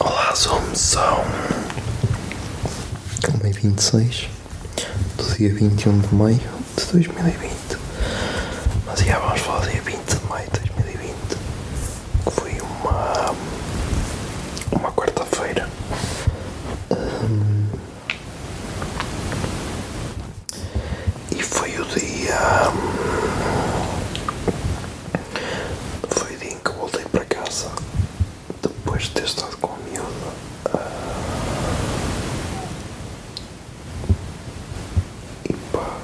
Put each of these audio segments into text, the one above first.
Olá, somos são. É 26 do dia 21 de maio de 2020. Mas já vamos falar do dia 20 de maio de 2020, que foi uma. uma quarta-feira. Hum, e foi o dia. Foi o dia em que voltei para casa depois de ter estado com a miúda. ah, e pá.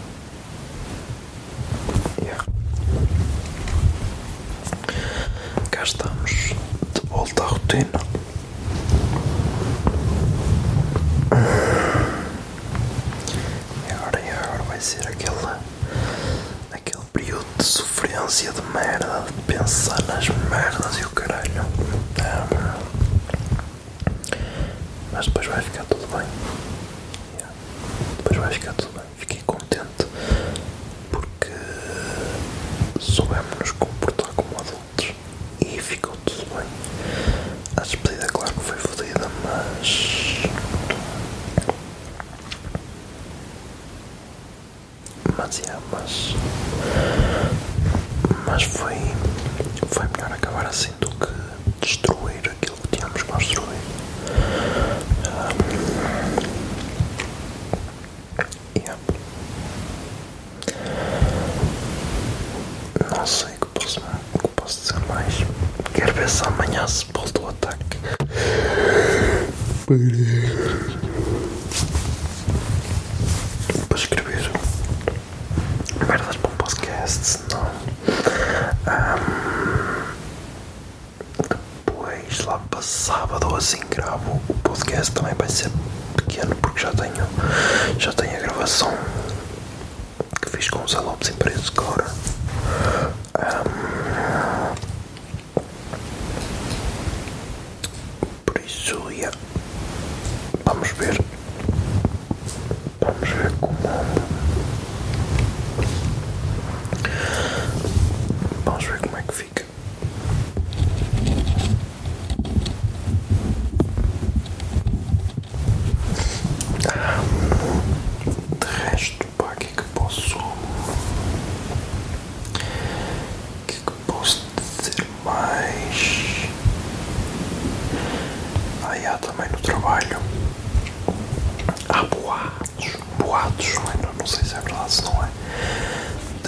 Yeah. Cá estamos de volta à E agora, e agora vai ser aquele, aquele período de sofrência de merda, de pensar nas merdas e o caralho. Ah, Mas depois vai ficar tudo bem. Depois vai ficar tudo bem. Fiquei contente porque soubemos nos comportar como adultos e ficou tudo bem. A despedida, claro que foi fodida, mas. Mas, yeah, mas. Mas foi. Foi melhor acabar assim do que destruir aquilo que tínhamos construído. Yeah. Não sei o que posso, que posso dizer mais. Quero ver se amanhã se volta o ataque. Para escrever merdas para um podcast, senão. Ahm, depois, lá para sábado ou assim, gravo o podcast. Também vai ser pequeno porque já tenho, já tenho a gravação que fiz com o Zé Lopes Empresas agora. Ahm, por isso, yeah. vamos ver. Vamos ver como. Vamos ver como é que fica. De resto, pá, o que é que posso. O que é que posso dizer mais? Ah, há também no trabalho. Há boatos, boatos, não, sei se é verdade, se não é.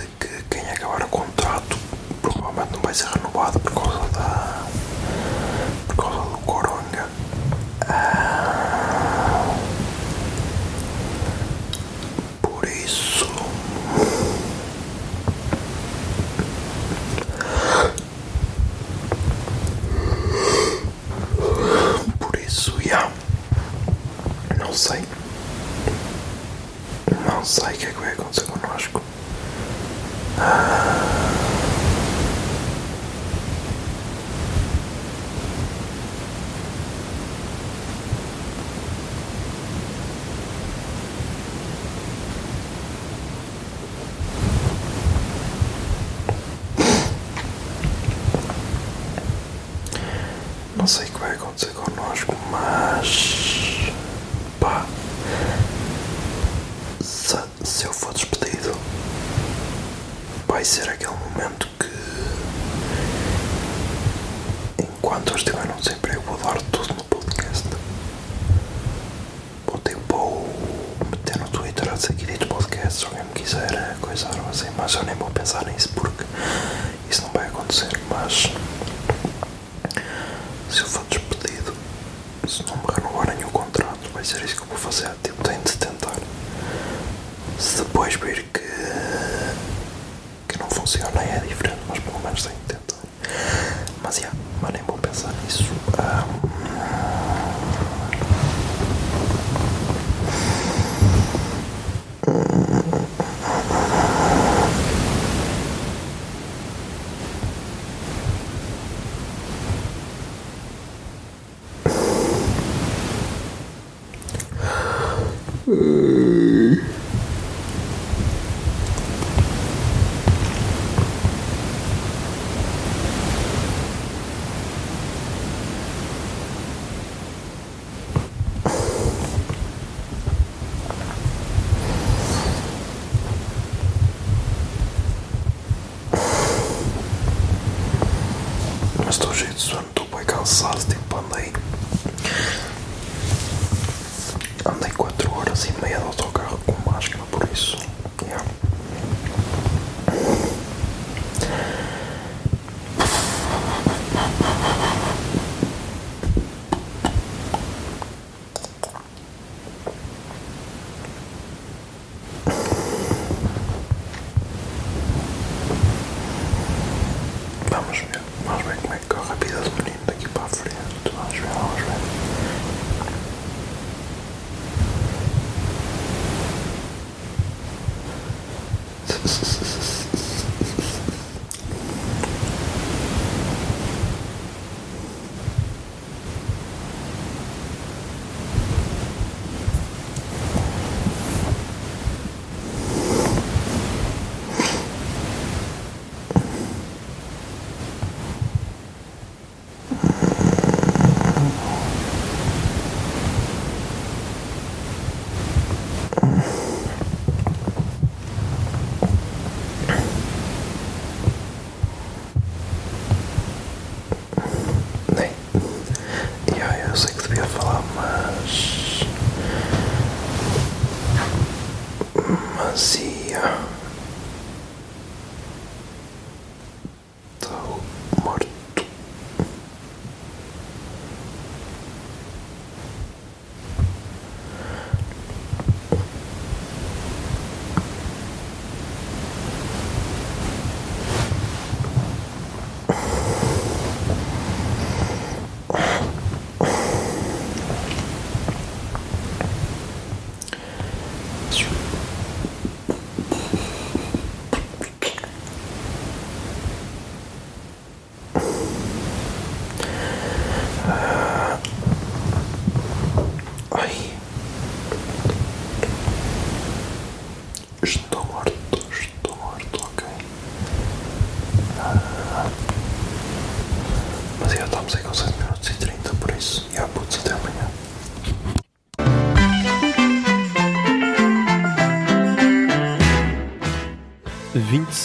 De que quem acabar o contrato provavelmente não vai ser renovado por causa da. por causa do coronga. Ah, por isso. Por isso, já. Não sei. Não sei o que é que vai acontecer connosco. Não sei o que vai acontecer connosco, mas. pá. Se, se eu for despedido, vai ser aquele momento que. em quando eu estiver no desemprego vou dar tudo no podcast. Vou tipo vou meter no Twitter a dizer que edito podcast se alguém me quiser coisar ou assim, mas eu nem vou pensar nisso porque isso não vai acontecer, mas se eu for despedido, se não me renovarem o contrato, vai ser isso que eu vou fazer. Tipo, tenho de tentar. Se depois vir que, que não funciona é diferente, mas pelo menos tenho de tentar. Mas já, Sono tu puoi causarti un po' andai andai qua e meia de autocarro com máscara, por isso. yeah. Vamos ver, vamos ver como é que corre a vida do menino daqui para a frente. Vamos ver, vamos ver. Nem. Yeah, eu sei que devia falar, mas. Mas